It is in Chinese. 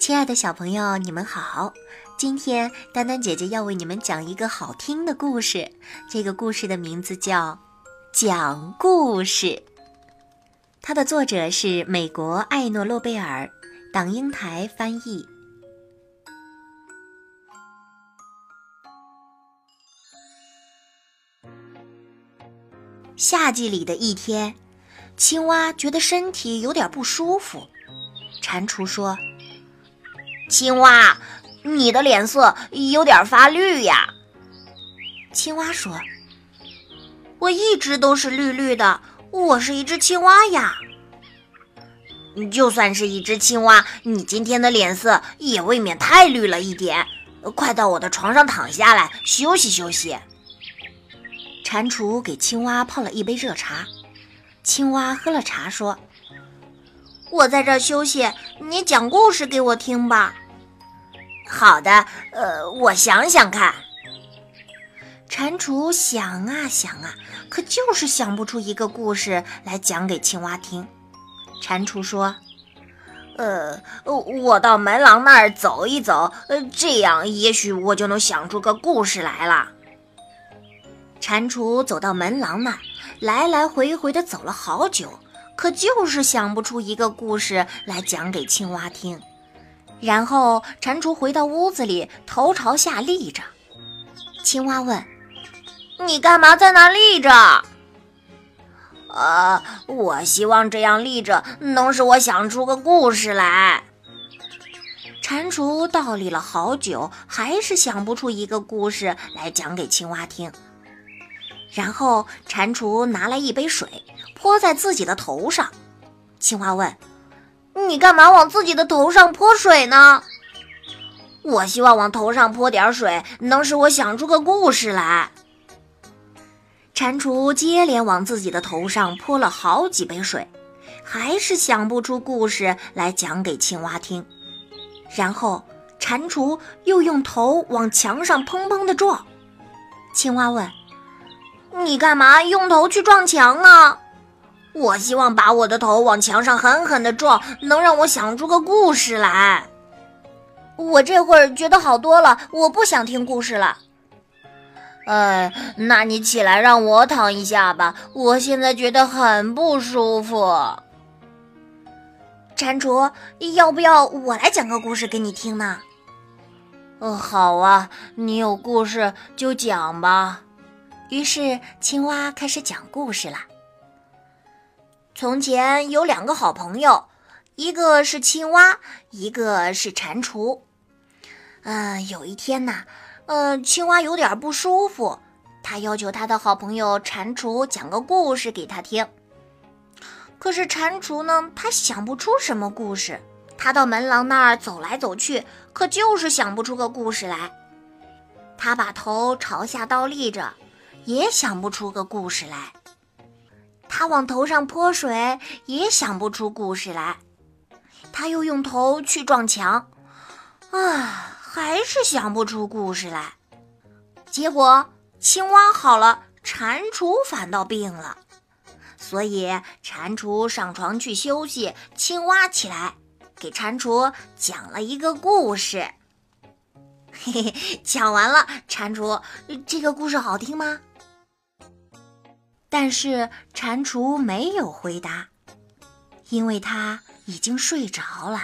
亲爱的小朋友，你们好！今天丹丹姐姐要为你们讲一个好听的故事。这个故事的名字叫《讲故事》，它的作者是美国艾诺诺贝尔，党英台翻译。夏季里的一天，青蛙觉得身体有点不舒服。蟾蜍说。青蛙，你的脸色有点发绿呀。青蛙说：“我一直都是绿绿的，我是一只青蛙呀。”就算是一只青蛙，你今天的脸色也未免太绿了一点。快到我的床上躺下来休息休息。蟾蜍给青蛙泡了一杯热茶，青蛙喝了茶说。我在这休息，你讲故事给我听吧。好的，呃，我想想看。蟾蜍想啊想啊，可就是想不出一个故事来讲给青蛙听。蟾蜍说：“呃，我到门廊那儿走一走，呃，这样也许我就能想出个故事来了。”蟾蜍走到门廊那儿，来来回回的走了好久。可就是想不出一个故事来讲给青蛙听。然后蟾蜍回到屋子里，头朝下立着。青蛙问：“你干嘛在那立着？”“呃，我希望这样立着能使我想出个故事来。”蟾蜍倒立了好久，还是想不出一个故事来讲给青蛙听。然后蟾蜍拿来一杯水。泼在自己的头上，青蛙问：“你干嘛往自己的头上泼水呢？”“我希望往头上泼点水，能使我想出个故事来。”蟾蜍接连往自己的头上泼了好几杯水，还是想不出故事来讲给青蛙听。然后蟾蜍又用头往墙上砰砰地撞，青蛙问：“你干嘛用头去撞墙呢？”我希望把我的头往墙上狠狠地撞，能让我想出个故事来。我这会儿觉得好多了，我不想听故事了。哎，那你起来让我躺一下吧，我现在觉得很不舒服。蟾蜍，要不要我来讲个故事给你听呢？呃，好啊，你有故事就讲吧。于是青蛙开始讲故事了。从前有两个好朋友，一个是青蛙，一个是蟾蜍。嗯，有一天呐，嗯，青蛙有点不舒服，他要求他的好朋友蟾蜍讲个故事给他听。可是蟾蜍呢，他想不出什么故事。他到门廊那儿走来走去，可就是想不出个故事来。他把头朝下倒立着，也想不出个故事来。他往头上泼水，也想不出故事来。他又用头去撞墙，啊，还是想不出故事来。结果青蛙好了，蟾蜍反倒病了。所以蟾蜍上床去休息，青蛙起来给蟾蜍讲了一个故事。嘿嘿，讲完了，蟾蜍，这个故事好听吗？但是蟾蜍没有回答，因为它已经睡着了。